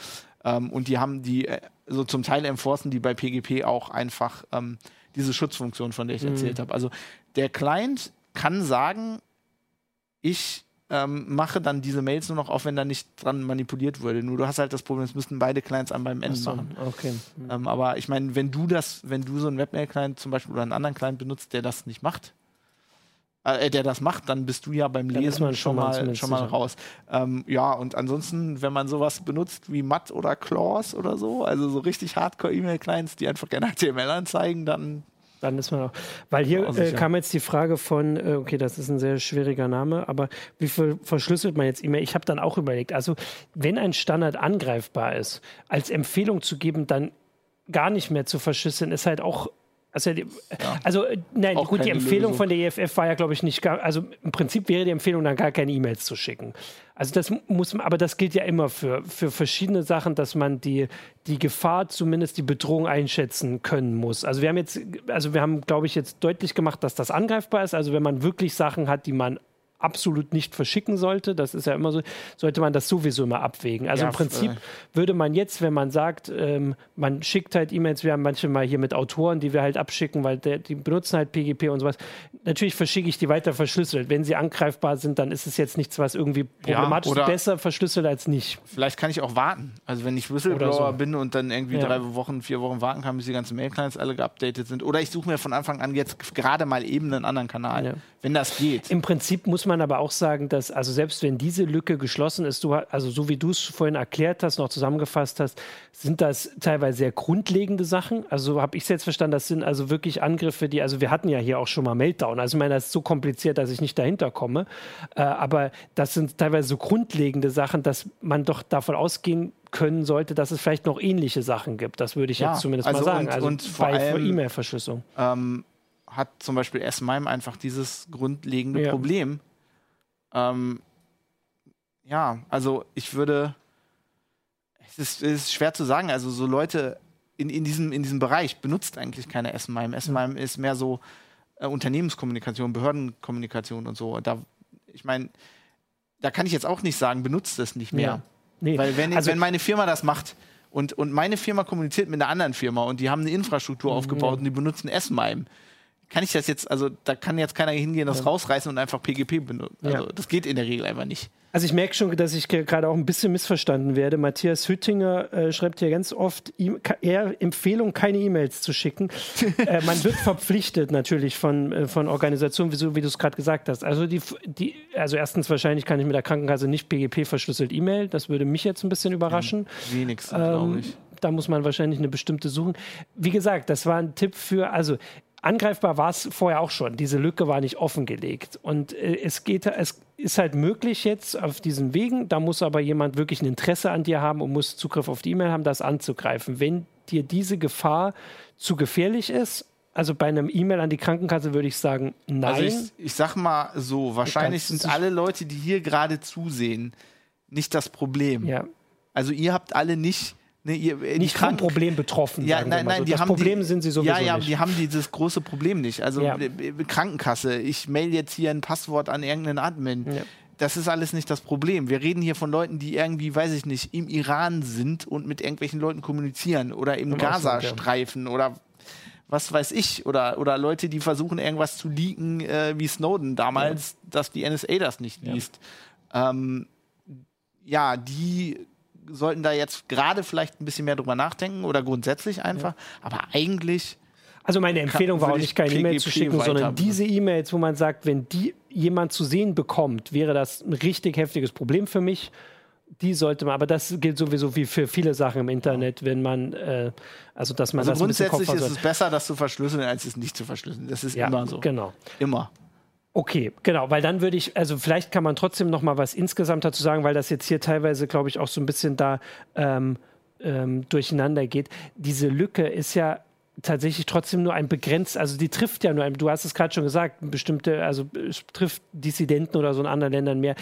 Ähm, und die haben die, äh, so zum Teil enforcen die bei PGP auch einfach ähm, diese Schutzfunktion, von der ich mhm. erzählt habe. Also der Client kann sagen, ich ähm, mache dann diese Mails nur noch auf, wenn da nicht dran manipuliert wurde. Nur du hast halt das Problem, es müssten beide Clients an beim Ende so, machen. Okay. Mhm. Ähm, aber ich meine, wenn du das, wenn du so einen Webmail-Client zum Beispiel oder einen anderen Client benutzt, der das nicht macht, äh, der das macht, dann bist du ja beim Lesen schon, mal, schon mal raus. Ähm, ja, und ansonsten, wenn man sowas benutzt wie Matt oder Claws oder so, also so richtig Hardcore-E-Mail-Clients, die einfach gerne HTML anzeigen, dann dann ist man auch. Weil hier äh, kam jetzt die Frage von, äh, okay, das ist ein sehr schwieriger Name, aber wie viel verschlüsselt man jetzt E-Mail? Ich habe dann auch überlegt, also wenn ein Standard angreifbar ist, als Empfehlung zu geben, dann gar nicht mehr zu verschlüsseln, ist halt auch also, ja. also äh, nein, Auch gut, die Empfehlung Lösung. von der EFF war ja, glaube ich, nicht gar, also im Prinzip wäre die Empfehlung dann gar keine E-Mails zu schicken. Also das muss man, aber das gilt ja immer für, für verschiedene Sachen, dass man die, die Gefahr, zumindest die Bedrohung einschätzen können muss. Also wir haben jetzt, also wir haben, glaube ich, jetzt deutlich gemacht, dass das angreifbar ist. Also wenn man wirklich Sachen hat, die man absolut nicht verschicken sollte, das ist ja immer so, sollte man das sowieso immer abwägen. Also ja, im Prinzip äh. würde man jetzt, wenn man sagt, ähm, man schickt halt E-Mails, wir haben manche mal hier mit Autoren, die wir halt abschicken, weil der, die benutzen halt PGP und sowas. Natürlich verschicke ich die weiter verschlüsselt. Wenn sie angreifbar sind, dann ist es jetzt nichts, was irgendwie problematisch ja. Besser verschlüsselt als nicht. Vielleicht kann ich auch warten. Also wenn ich Whistleblower so. bin und dann irgendwie ja. drei Wochen, vier Wochen warten kann, bis die ganzen Mail-Clients alle geupdatet sind. Oder ich suche mir von Anfang an jetzt gerade mal eben einen anderen Kanal, wenn das geht. Im Prinzip muss man aber auch sagen, dass, also selbst wenn diese Lücke geschlossen ist, du, also so wie du es vorhin erklärt hast, noch zusammengefasst hast, sind das teilweise sehr grundlegende Sachen. Also habe ich es jetzt verstanden, das sind also wirklich Angriffe, die, also wir hatten ja hier auch schon mal Meltdown. Also ich meine, das ist so kompliziert, dass ich nicht dahinter komme. Äh, aber das sind teilweise so grundlegende Sachen, dass man doch davon ausgehen können sollte, dass es vielleicht noch ähnliche Sachen gibt. Das würde ich ja, jetzt zumindest also mal sagen. Und, also und bei E-Mail-Verschlüsselung. Ähm, hat zum Beispiel S-MIME einfach dieses grundlegende ja. Problem. Ähm, ja, also ich würde. Es ist, es ist, schwer zu sagen. Also so Leute in, in, diesem, in diesem Bereich benutzt eigentlich keine S-MIME. S-MIME ist mehr so äh, Unternehmenskommunikation, Behördenkommunikation und so. Da, ich meine, da kann ich jetzt auch nicht sagen, benutzt es nicht mehr. Ja. Nee. Weil wenn, also, wenn meine Firma das macht und, und meine Firma kommuniziert mit einer anderen Firma und die haben eine Infrastruktur mhm. aufgebaut ja. und die benutzen S-MIME, kann ich das jetzt, also da kann jetzt keiner hingehen, das ja. rausreißen und einfach PGP benutzen. Also ja. das geht in der Regel einfach nicht. Also ich merke schon, dass ich gerade auch ein bisschen missverstanden werde. Matthias Hüttinger äh, schreibt ja ganz oft e eher Empfehlung, keine E-Mails zu schicken. äh, man wird verpflichtet natürlich von, äh, von Organisationen, wie, so, wie du es gerade gesagt hast. Also die, die, also erstens wahrscheinlich kann ich mit der Krankenkasse nicht PGP verschlüsselt E-Mail. Das würde mich jetzt ein bisschen überraschen. Ja, wenigstens, ähm, glaube ich da muss man wahrscheinlich eine bestimmte suchen. Wie gesagt, das war ein Tipp für, also angreifbar war es vorher auch schon. Diese Lücke war nicht offengelegt. Und äh, es geht, es ist halt möglich jetzt auf diesen Wegen. Da muss aber jemand wirklich ein Interesse an dir haben und muss Zugriff auf die E-Mail haben, das anzugreifen. Wenn dir diese Gefahr zu gefährlich ist, also bei einem E-Mail an die Krankenkasse würde ich sagen, nein. Also ich, ich sag mal so, wahrscheinlich sind alle Leute, die hier gerade zusehen, nicht das Problem. Ja. Also ihr habt alle nicht Ne, ihr, äh, nicht vom Problem betroffen. Ja, nein, nein, so. die das haben Problem die, sind sie sowieso Ja, ja, nicht. die haben dieses große Problem nicht. Also ja. Äh, äh, Krankenkasse, ich mail jetzt hier ein Passwort an irgendeinen Admin. Ja. Das ist alles nicht das Problem. Wir reden hier von Leuten, die irgendwie, weiß ich nicht, im Iran sind und mit irgendwelchen Leuten kommunizieren oder im, Im Gazastreifen ja. oder was weiß ich, oder, oder Leute, die versuchen, irgendwas zu leaken, äh, wie Snowden damals, dass die NSA das nicht liest. Ähm, ja, die sollten da jetzt gerade vielleicht ein bisschen mehr drüber nachdenken oder grundsätzlich einfach. Ja. Aber eigentlich. Also meine Empfehlung war auch nicht keine E-Mail zu schicken, sondern diese E-Mails, wo man sagt, wenn die jemand zu sehen bekommt, wäre das ein richtig heftiges Problem für mich. Die sollte man, aber das gilt sowieso wie für viele Sachen im Internet, wenn man, äh, also dass man also das grundsätzlich ist es besser, das zu verschlüsseln, als es nicht zu verschlüsseln. Das ist ja, immer so. Genau. Immer. Okay, genau, weil dann würde ich, also vielleicht kann man trotzdem noch mal was insgesamt dazu sagen, weil das jetzt hier teilweise, glaube ich, auch so ein bisschen da ähm, ähm, durcheinander geht. Diese Lücke ist ja tatsächlich trotzdem nur ein begrenzt, also die trifft ja nur, du hast es gerade schon gesagt, bestimmte, also trifft Dissidenten oder so in anderen Ländern mehr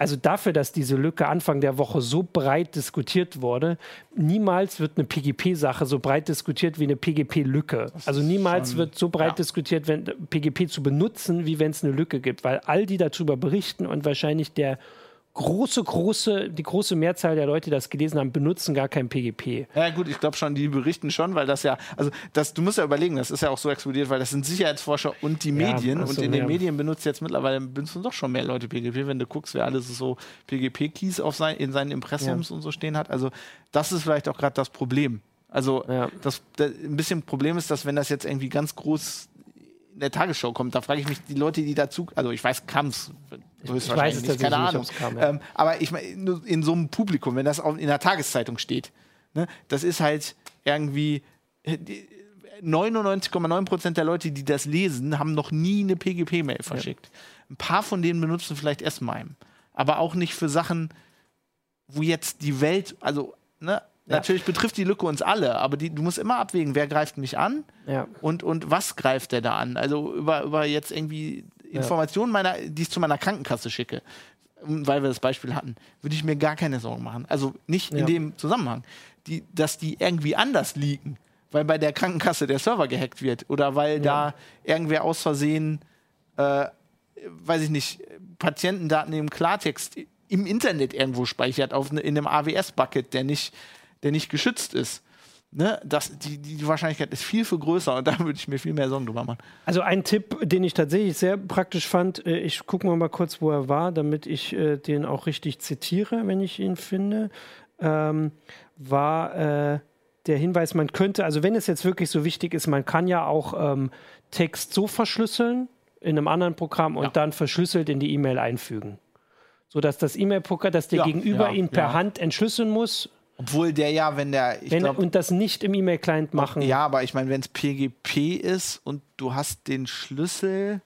also dafür, dass diese Lücke Anfang der Woche so breit diskutiert wurde, niemals wird eine PGP-Sache so breit diskutiert wie eine PGP-Lücke. Also niemals schon, wird so breit ja. diskutiert, wenn PGP zu benutzen, wie wenn es eine Lücke gibt, weil all die darüber berichten und wahrscheinlich der große, große, die große Mehrzahl der Leute, die das gelesen haben, benutzen gar kein PGP. Ja gut, ich glaube schon, die berichten schon, weil das ja, also das, du musst ja überlegen, das ist ja auch so explodiert, weil das sind Sicherheitsforscher und die Medien ja, also, und in den Medien benutzt jetzt mittlerweile benutzen doch schon mehr Leute PGP, wenn du guckst, wer alles so PGP-Keys sein, in seinen Impressums ja. und so stehen hat. Also das ist vielleicht auch gerade das Problem. Also das, das, ein bisschen Problem ist, dass wenn das jetzt irgendwie ganz groß der Tagesschau kommt, da frage ich mich die Leute, die dazu, also ich weiß, kam es ich, ich weiß es nicht, keine Ahnung. Kam, ja. ähm, aber ich meine, in so einem Publikum, wenn das auch in der Tageszeitung steht, ne, das ist halt irgendwie 99,9 Prozent der Leute, die das lesen, haben noch nie eine PGP-Mail verschickt. Ja. Ein paar von denen benutzen vielleicht S-MIME, aber auch nicht für Sachen, wo jetzt die Welt, also ne, ja. Natürlich betrifft die Lücke uns alle, aber die, du musst immer abwägen, wer greift mich an ja. und, und was greift der da an. Also über, über jetzt irgendwie Informationen, meiner, die ich zu meiner Krankenkasse schicke, weil wir das Beispiel hatten, würde ich mir gar keine Sorgen machen. Also nicht in dem Zusammenhang. Die, dass die irgendwie anders liegen, weil bei der Krankenkasse der Server gehackt wird oder weil da irgendwer aus Versehen, äh, weiß ich nicht, Patientendaten im Klartext im Internet irgendwo speichert, auf ne, in einem AWS-Bucket, der nicht der nicht geschützt ist. Ne, das, die, die Wahrscheinlichkeit ist viel, viel größer und da würde ich mir viel mehr Sorgen drüber machen. Also ein Tipp, den ich tatsächlich sehr praktisch fand, äh, ich gucke mal, mal kurz, wo er war, damit ich äh, den auch richtig zitiere, wenn ich ihn finde, ähm, war äh, der Hinweis, man könnte, also wenn es jetzt wirklich so wichtig ist, man kann ja auch ähm, Text so verschlüsseln in einem anderen Programm und ja. dann verschlüsselt in die E-Mail einfügen. Sodass das E-Mail-Programm, dass der ja, Gegenüber ja, ihn per Hand entschlüsseln muss, obwohl der ja, wenn der. Wenn, glaub, und das nicht im E-Mail-Client machen. Ja, aber ich meine, wenn es PGP ist und du hast den Schlüssel.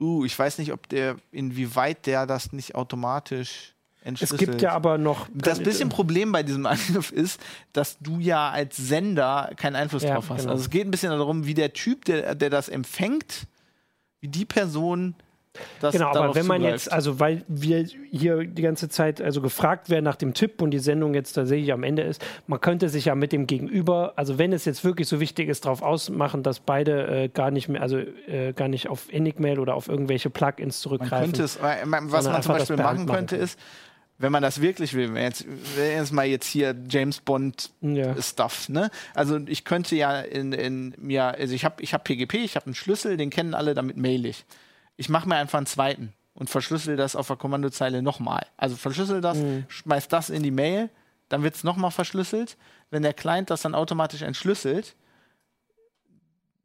Uh, ich weiß nicht, ob der, inwieweit der das nicht automatisch entschlüsselt. Es gibt ja aber noch. Das bisschen Problem bei diesem Angriff ist, dass du ja als Sender keinen Einfluss ja, drauf hast. Genau. Also es geht ein bisschen darum, wie der Typ, der, der das empfängt, wie die Person das genau, aber wenn man zugreift. jetzt, also weil wir hier die ganze Zeit also gefragt werden nach dem Tipp und die Sendung jetzt tatsächlich am Ende ist, man könnte sich ja mit dem Gegenüber, also wenn es jetzt wirklich so wichtig ist, darauf ausmachen, dass beide äh, gar nicht mehr, also äh, gar nicht auf Enigmail oder auf irgendwelche Plugins zurückgreifen. Man könnte es, was man zum Beispiel machen könnte, ist, wenn man das wirklich will, wenn jetzt, wenn jetzt mal jetzt hier James Bond ja. Stuff, ne? Also ich könnte ja in, in mir, also ich habe ich hab PGP, ich habe einen Schlüssel, den kennen alle, damit mail ich ich mache mir einfach einen zweiten und verschlüssel das auf der Kommandozeile nochmal. Also verschlüssel das, mhm. schmeiß das in die Mail, dann wird es nochmal verschlüsselt. Wenn der Client das dann automatisch entschlüsselt,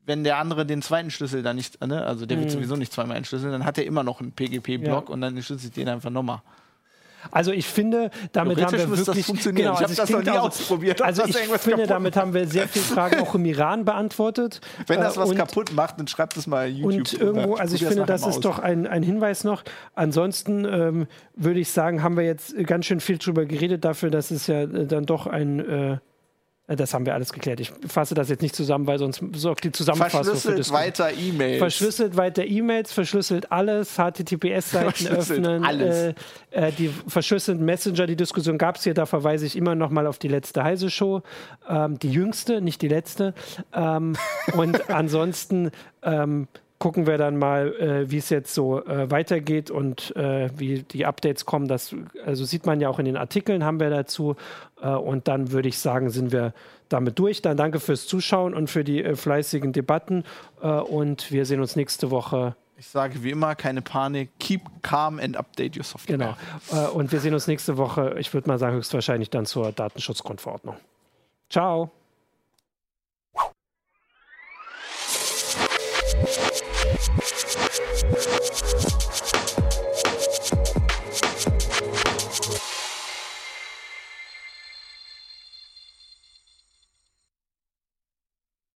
wenn der andere den zweiten Schlüssel dann nicht, ne, also der mhm. wird sowieso nicht zweimal entschlüsseln, dann hat er immer noch einen PGP-Block ja. und dann entschlüsselt den einfach nochmal. Also ich finde, damit haben wir wirklich... Genau, ich habe also das noch nie ausprobiert. Also ich finde, damit haben wir sehr viele Fragen auch im Iran beantwortet. Wenn das äh, was und, kaputt macht, dann schreibt es mal YouTube. Und irgendwo, also ich finde, das ist doch ein, ein Hinweis noch. Ansonsten ähm, würde ich sagen, haben wir jetzt ganz schön viel drüber geredet dafür, dass es ja äh, dann doch ein... Äh, das haben wir alles geklärt. Ich fasse das jetzt nicht zusammen, weil sonst sorgt die Zusammenfassung Verschlüsselt weiter E-Mails. Verschlüsselt weiter E-Mails, verschlüsselt alles, HTTPS-Seiten öffnen, alles. Äh, äh, die verschlüsselten Messenger, die Diskussion gab es hier, da verweise ich immer noch mal auf die letzte Heise-Show. Ähm, die jüngste, nicht die letzte. Ähm, und ansonsten ähm, gucken wir dann mal, äh, wie es jetzt so äh, weitergeht und äh, wie die Updates kommen. Das also sieht man ja auch in den Artikeln, haben wir dazu. Äh, und dann würde ich sagen, sind wir damit durch. Dann danke fürs Zuschauen und für die äh, fleißigen Debatten. Äh, und wir sehen uns nächste Woche. Ich sage wie immer, keine Panik, keep calm and update your software. Genau. und wir sehen uns nächste Woche, ich würde mal sagen, höchstwahrscheinlich dann zur Datenschutzgrundverordnung. Ciao. you